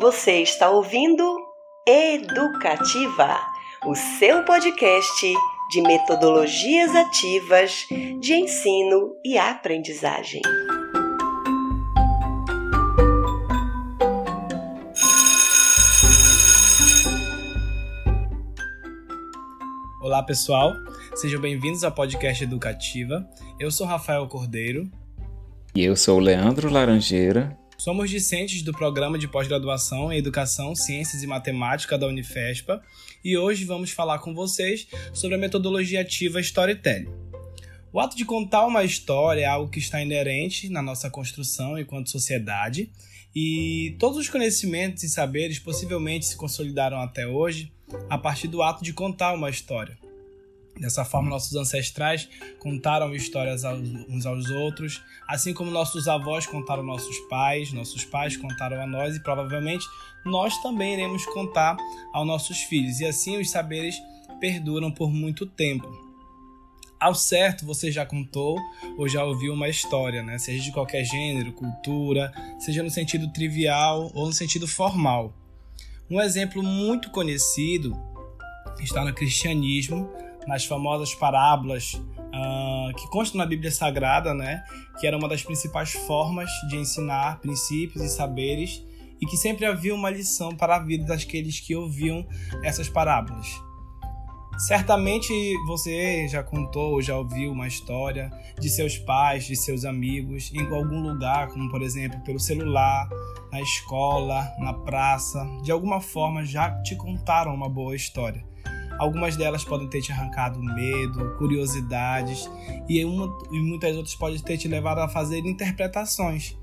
Você está ouvindo Educativa, o seu podcast de metodologias ativas de ensino e aprendizagem. Olá pessoal, sejam bem-vindos ao podcast Educativa. Eu sou Rafael Cordeiro. E eu sou o Leandro Laranjeira. Somos discentes do programa de pós-graduação em Educação, Ciências e Matemática da Unifespa e hoje vamos falar com vocês sobre a metodologia ativa Storytelling. O ato de contar uma história é algo que está inerente na nossa construção enquanto sociedade e todos os conhecimentos e saberes possivelmente se consolidaram até hoje a partir do ato de contar uma história. Dessa forma, nossos ancestrais contaram histórias uns aos outros, assim como nossos avós contaram nossos pais, nossos pais contaram a nós e provavelmente nós também iremos contar aos nossos filhos, e assim os saberes perduram por muito tempo. Ao certo, você já contou ou já ouviu uma história, né? seja de qualquer gênero, cultura, seja no sentido trivial ou no sentido formal. Um exemplo muito conhecido está no cristianismo, nas famosas parábolas uh, que constam na Bíblia Sagrada, né? Que era uma das principais formas de ensinar princípios e saberes e que sempre havia uma lição para a vida daqueles que ouviam essas parábolas. Certamente você já contou, já ouviu uma história de seus pais, de seus amigos, em algum lugar, como por exemplo pelo celular, na escola, na praça. De alguma forma já te contaram uma boa história. Algumas delas podem ter te arrancado medo, curiosidades, e, uma, e muitas outras podem ter te levado a fazer interpretações.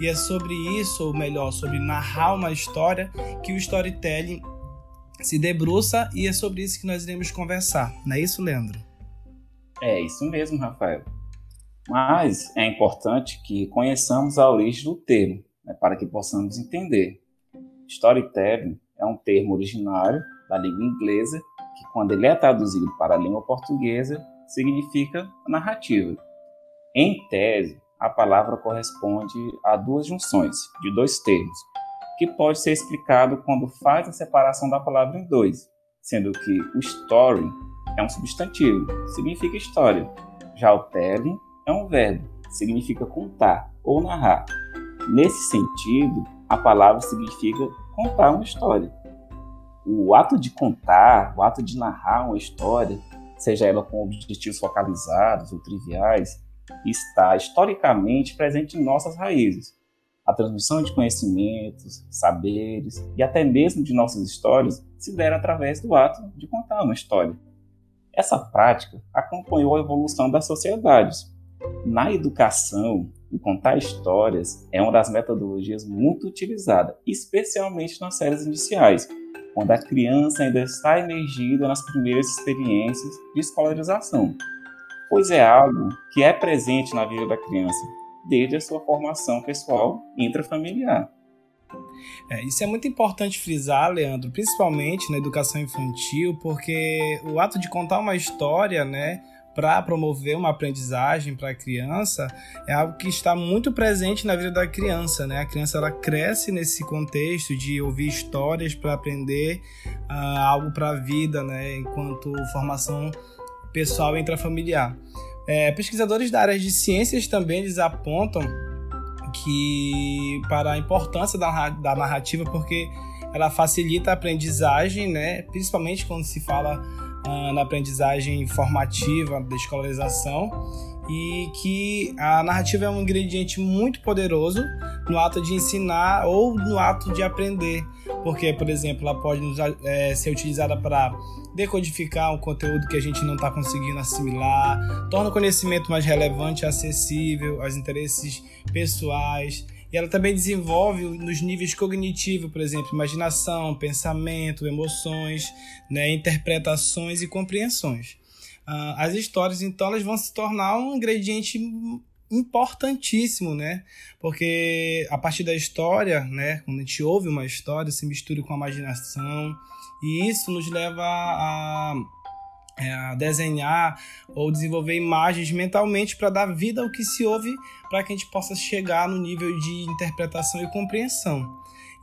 E é sobre isso, ou melhor, sobre narrar uma história, que o storytelling se debruça e é sobre isso que nós iremos conversar. Não é isso, Leandro? É isso mesmo, Rafael. Mas é importante que conheçamos a origem do termo, né, para que possamos entender. Storytelling é um termo originário da língua inglesa que quando ele é traduzido para a língua portuguesa, significa narrativa. Em tese, a palavra corresponde a duas junções de dois termos, que pode ser explicado quando faz a separação da palavra em dois, sendo que o story é um substantivo, significa história, já o telling é um verbo, significa contar ou narrar. Nesse sentido, a palavra significa contar uma história o ato de contar, o ato de narrar uma história, seja ela com objetivos focalizados ou triviais, está historicamente presente em nossas raízes. A transmissão de conhecimentos, saberes e até mesmo de nossas histórias se dera através do ato de contar uma história. Essa prática acompanhou a evolução das sociedades. Na educação, o contar histórias é uma das metodologias muito utilizada, especialmente nas séries iniciais, quando a criança ainda está emergida nas primeiras experiências de escolarização, pois é algo que é presente na vida da criança desde a sua formação pessoal intrafamiliar. É, isso é muito importante frisar, Leandro, principalmente na educação infantil, porque o ato de contar uma história, né, para promover uma aprendizagem para a criança é algo que está muito presente na vida da criança, né? A criança ela cresce nesse contexto de ouvir histórias para aprender uh, algo para a vida, né? Enquanto formação pessoal intrafamiliar. É, pesquisadores da área de ciências também eles apontam que para a importância da, da narrativa porque ela facilita a aprendizagem, né? Principalmente quando se fala uh, na aprendizagem formativa da escolarização e que a narrativa é um ingrediente muito poderoso no ato de ensinar ou no ato de aprender, porque, por exemplo, ela pode é, ser utilizada para decodificar um conteúdo que a gente não está conseguindo assimilar, torna o conhecimento mais relevante acessível aos interesses pessoais, e ela também desenvolve nos níveis cognitivos, por exemplo, imaginação, pensamento, emoções, né, interpretações e compreensões. Uh, as histórias, então, elas vão se tornar um ingrediente importantíssimo, né? Porque a partir da história, né, quando a gente ouve uma história, se mistura com a imaginação, e isso nos leva a é, desenhar ou desenvolver imagens mentalmente para dar vida ao que se ouve, para que a gente possa chegar no nível de interpretação e compreensão.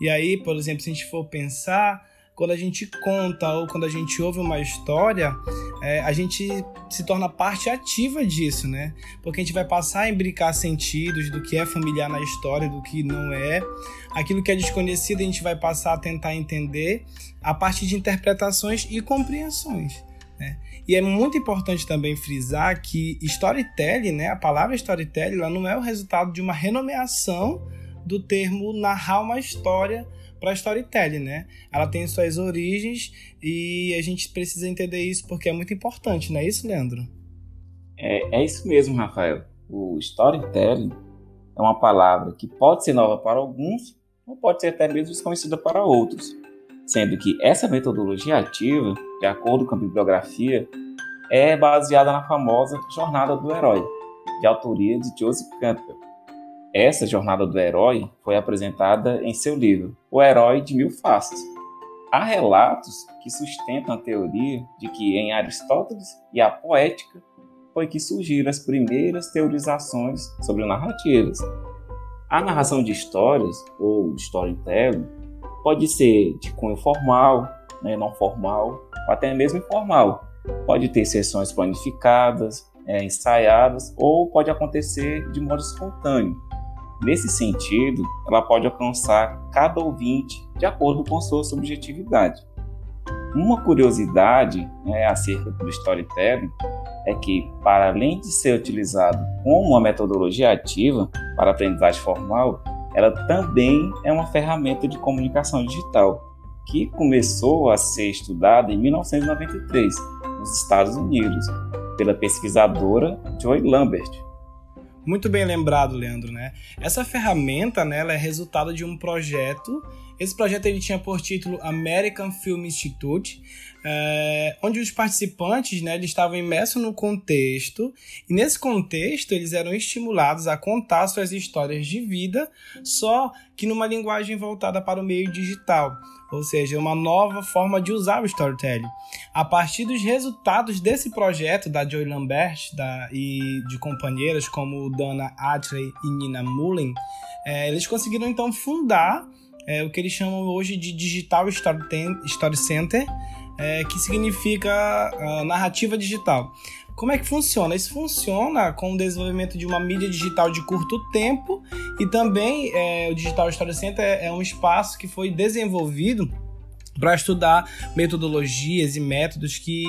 E aí, por exemplo, se a gente for pensar, quando a gente conta ou quando a gente ouve uma história, é, a gente se torna parte ativa disso, né? Porque a gente vai passar a imbricar sentidos do que é familiar na história, do que não é. Aquilo que é desconhecido, a gente vai passar a tentar entender a partir de interpretações e compreensões. Né? E é muito importante também frisar que storytelling, né, a palavra storytelling, ela não é o resultado de uma renomeação do termo narrar uma história para storytelling, né? Ela tem suas origens e a gente precisa entender isso porque é muito importante, não é isso, Leandro? É, é isso mesmo, Rafael. O storytelling é uma palavra que pode ser nova para alguns ou pode ser até mesmo desconhecida para outros, sendo que essa metodologia ativa, de acordo com a bibliografia, é baseada na famosa Jornada do Herói, de autoria de Joseph Campbell essa jornada do herói foi apresentada em seu livro O Herói de Mil Faces. Há relatos que sustentam a teoria de que em Aristóteles e a poética foi que surgiram as primeiras teorizações sobre narrativas. A narração de histórias, ou storytelling, pode ser de cunho formal, né, não formal, ou até mesmo informal. Pode ter sessões planificadas, é, ensaiadas, ou pode acontecer de modo espontâneo Nesse sentido, ela pode alcançar cada ouvinte de acordo com sua subjetividade. Uma curiosidade né, acerca do storytelling é que, para além de ser utilizado como uma metodologia ativa para aprendizagem formal, ela também é uma ferramenta de comunicação digital que começou a ser estudada em 1993 nos Estados Unidos pela pesquisadora Joy Lambert, muito bem lembrado, Leandro, né? Essa ferramenta, né, ela é resultado de um projeto. Esse projeto ele tinha por título American Film Institute, é, onde os participantes, né, eles estavam imersos no contexto e nesse contexto eles eram estimulados a contar suas histórias de vida, só que numa linguagem voltada para o meio digital ou seja, uma nova forma de usar o storytelling. A partir dos resultados desse projeto da Joy Lambert da, e de companheiras como Dana Atley e Nina Mullen, é, eles conseguiram então fundar é, o que eles chamam hoje de Digital Story, Center, é, que significa uh, narrativa digital. Como é que funciona? Isso funciona com o desenvolvimento de uma mídia digital de curto tempo e também é, o Digital Story Center é, é um espaço que foi desenvolvido para estudar metodologias e métodos que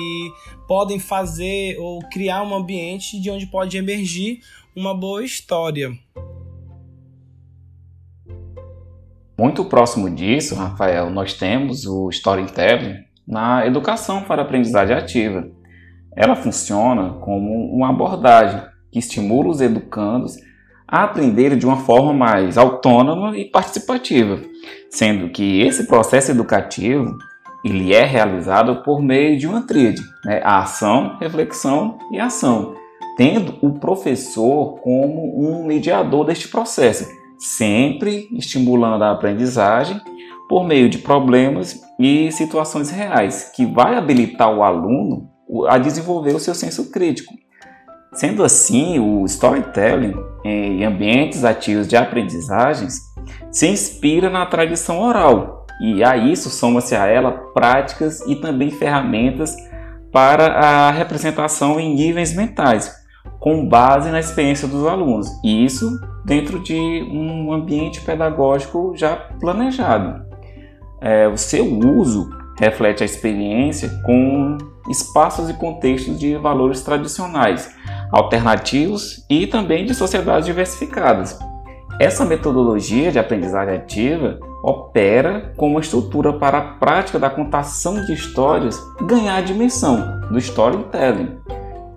podem fazer ou criar um ambiente de onde pode emergir uma boa história. Muito próximo disso, Rafael, nós temos o storytelling na educação para aprendizagem ativa ela funciona como uma abordagem que estimula os educandos a aprenderem de uma forma mais autônoma e participativa, sendo que esse processo educativo ele é realizado por meio de uma tríade, né? a ação, reflexão e ação, tendo o professor como um mediador deste processo, sempre estimulando a aprendizagem por meio de problemas e situações reais, que vai habilitar o aluno a desenvolver o seu senso crítico. Sendo assim, o storytelling em ambientes ativos de aprendizagens se inspira na tradição oral, e a isso soma-se a ela práticas e também ferramentas para a representação em níveis mentais, com base na experiência dos alunos, e isso dentro de um ambiente pedagógico já planejado. É, o seu uso reflete a experiência com espaços e contextos de valores tradicionais, alternativos e também de sociedades diversificadas. Essa metodologia de aprendizagem ativa opera como estrutura para a prática da contação de histórias ganhar a dimensão do storytelling,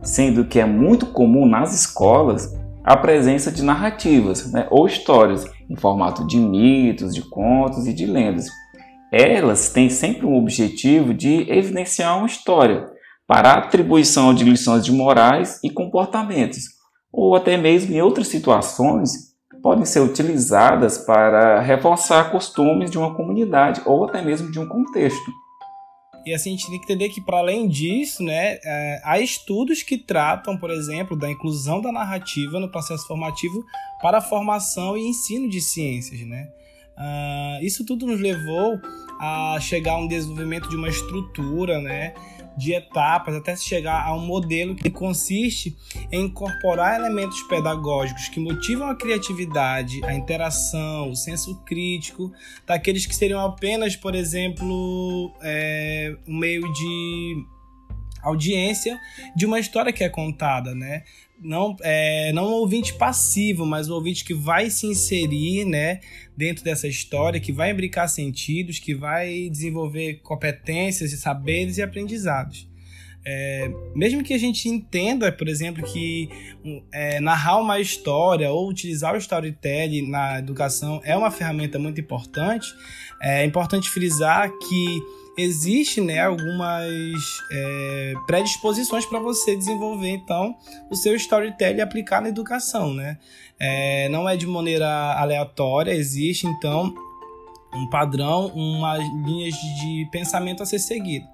sendo que é muito comum nas escolas a presença de narrativas né, ou histórias em formato de mitos, de contos e de lendas, elas têm sempre um objetivo de evidenciar uma história para a atribuição de lições de morais e comportamentos, ou até mesmo em outras situações podem ser utilizadas para reforçar costumes de uma comunidade ou até mesmo de um contexto. E assim, a gente tem que entender que, para além disso, né, é, há estudos que tratam, por exemplo, da inclusão da narrativa no processo formativo para a formação e ensino de ciências. Né? Uh, isso tudo nos levou a chegar a um desenvolvimento de uma estrutura, né? De etapas até se chegar a um modelo que consiste em incorporar elementos pedagógicos que motivam a criatividade, a interação, o senso crítico daqueles que seriam apenas, por exemplo, é, um meio de audiência de uma história que é contada, né? Não, é, não um ouvinte passivo, mas um ouvinte que vai se inserir né, dentro dessa história, que vai imbricar sentidos, que vai desenvolver competências e saberes e aprendizados. É, mesmo que a gente entenda, por exemplo, que é, narrar uma história ou utilizar o storytelling na educação é uma ferramenta muito importante, é importante frisar que existe né, algumas é, predisposições para você desenvolver então o seu storytelling e aplicar na educação, né? É, não é de maneira aleatória, existe então um padrão, umas linhas de pensamento a ser seguido.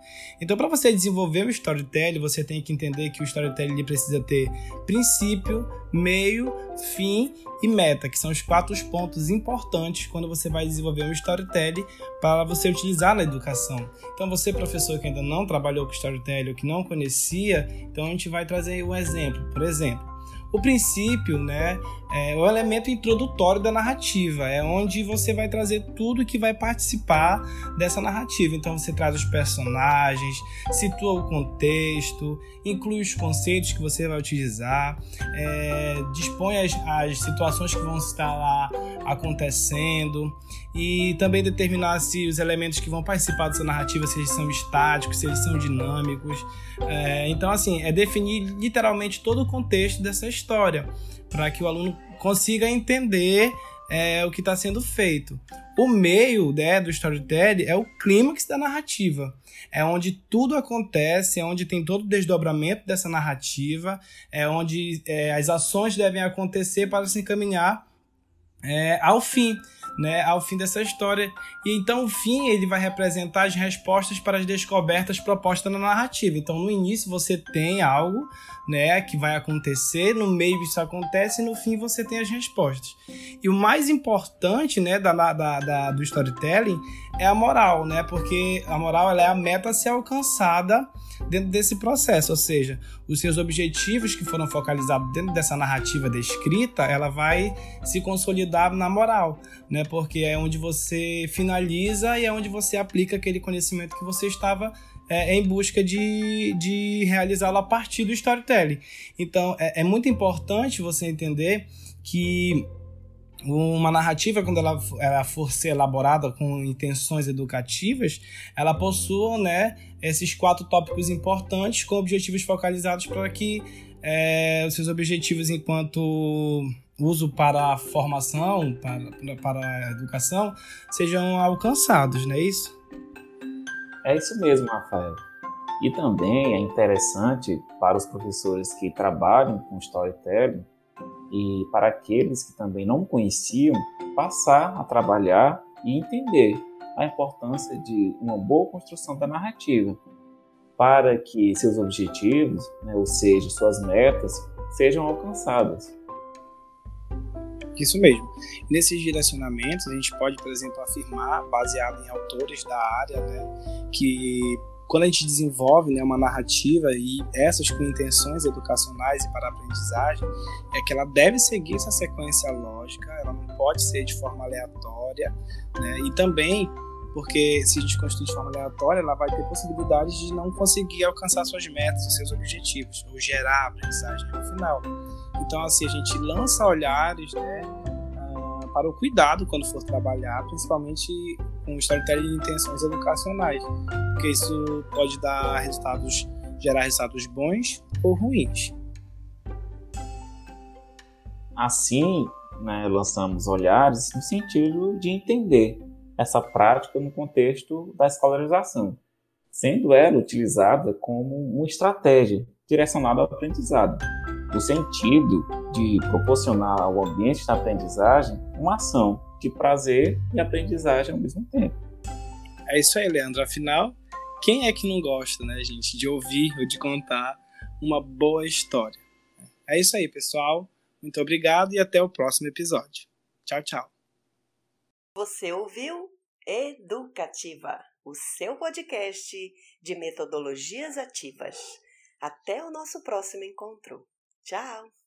Então, para você desenvolver o storytelling, você tem que entender que o storytelling precisa ter princípio, meio, fim e meta, que são os quatro pontos importantes quando você vai desenvolver um storytelling para você utilizar na educação. Então, você, professor que ainda não trabalhou com storytelling ou que não conhecia, então a gente vai trazer um exemplo. Por exemplo, o princípio, né, é o elemento introdutório da narrativa, é onde você vai trazer tudo que vai participar dessa narrativa. Então você traz os personagens, situa o contexto, inclui os conceitos que você vai utilizar, é, dispõe as, as situações que vão estar lá acontecendo e também determinar se os elementos que vão participar dessa narrativa se eles são estáticos, se eles são dinâmicos. É, então, assim, é definir literalmente todo o contexto dessa história para que o aluno consiga entender é, o que está sendo feito. O meio né, do storytelling é o clímax da narrativa. É onde tudo acontece, é onde tem todo o desdobramento dessa narrativa, é onde é, as ações devem acontecer para se encaminhar é, ao fim né, ao fim dessa história. E então o fim ele vai representar as respostas para as descobertas propostas na narrativa. Então no início você tem algo, né, que vai acontecer, no meio isso acontece e no fim você tem as respostas. E o mais importante, né, da, da, da do storytelling é a moral, né, porque a moral ela é a meta a ser alcançada dentro desse processo, ou seja, os seus objetivos que foram focalizados dentro dessa narrativa descrita, ela vai se consolidar na moral, né? Porque é onde você finaliza e é onde você aplica aquele conhecimento que você estava é, em busca de, de realizá-lo a partir do storytelling. Então, é, é muito importante você entender que uma narrativa, quando ela, ela for ser elaborada com intenções educativas, ela possua né, esses quatro tópicos importantes com objetivos focalizados para que é, os seus objetivos enquanto uso para a formação, para, para a educação, sejam alcançados, não é isso? É isso mesmo, Rafael. E também é interessante para os professores que trabalham com storytelling e para aqueles que também não conheciam, passar a trabalhar e entender a importância de uma boa construção da narrativa, para que seus objetivos, né, ou seja, suas metas, sejam alcançadas. Isso mesmo. Nesses direcionamentos, a gente pode, por exemplo, afirmar, baseado em autores da área, né, que quando a gente desenvolve né, uma narrativa e essas com intenções educacionais e para aprendizagem, é que ela deve seguir essa sequência lógica, ela não pode ser de forma aleatória, né? e também porque se a gente construir de forma aleatória, ela vai ter possibilidades de não conseguir alcançar suas metas, seus objetivos, ou gerar aprendizagem no final. Então, assim, a gente lança olhares, né, para o cuidado quando for trabalhar, principalmente com storytelling de intenções educacionais, porque isso pode dar resultados, gerar resultados bons ou ruins. Assim, né, lançamos olhares no sentido de entender essa prática no contexto da escolarização, sendo ela utilizada como uma estratégia direcionada ao aprendizado no sentido de proporcionar ao ambiente da aprendizagem uma ação de prazer e aprendizagem ao mesmo tempo. É isso aí, Leandro. Afinal, quem é que não gosta, né, gente, de ouvir ou de contar uma boa história? É isso aí, pessoal. Muito obrigado e até o próximo episódio. Tchau, tchau. Você ouviu Educativa, o seu podcast de metodologias ativas. Até o nosso próximo encontro. Tchau!